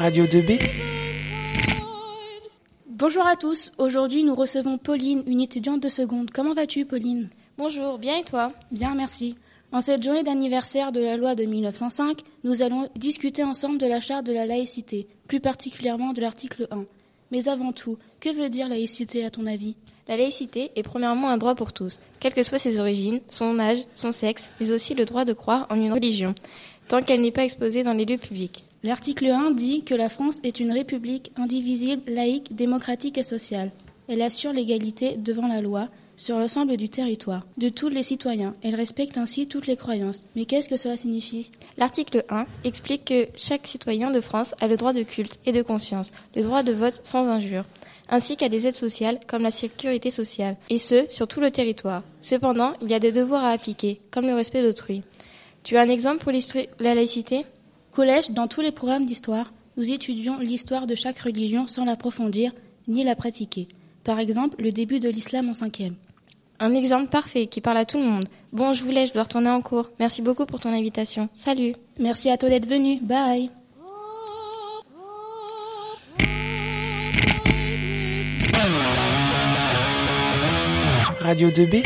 Radio 2B. Bonjour à tous. Aujourd'hui, nous recevons Pauline, une étudiante de seconde. Comment vas-tu, Pauline? Bonjour, bien et toi? Bien, merci. En cette journée d'anniversaire de la loi de 1905, nous allons discuter ensemble de la charte de la laïcité, plus particulièrement de l'article 1. Mais avant tout, que veut dire laïcité à ton avis? La laïcité est premièrement un droit pour tous, quelles que soient ses origines, son âge, son sexe, mais aussi le droit de croire en une religion, tant qu'elle n'est pas exposée dans les lieux publics. L'article 1 dit que la France est une république indivisible, laïque, démocratique et sociale. Elle assure l'égalité devant la loi sur l'ensemble du territoire, de tous les citoyens. Elle respecte ainsi toutes les croyances. Mais qu'est-ce que cela signifie? L'article 1 explique que chaque citoyen de France a le droit de culte et de conscience, le droit de vote sans injure, ainsi qu'à des aides sociales comme la sécurité sociale, et ce, sur tout le territoire. Cependant, il y a des devoirs à appliquer, comme le respect d'autrui. Tu as un exemple pour la laïcité? Collège, dans tous les programmes d'histoire, nous étudions l'histoire de chaque religion sans l'approfondir ni la pratiquer. Par exemple, le début de l'islam en cinquième. Un exemple parfait qui parle à tout le monde. Bon, je vous laisse, je dois retourner en cours. Merci beaucoup pour ton invitation. Salut. Merci à toi d'être venu. Bye. Radio 2B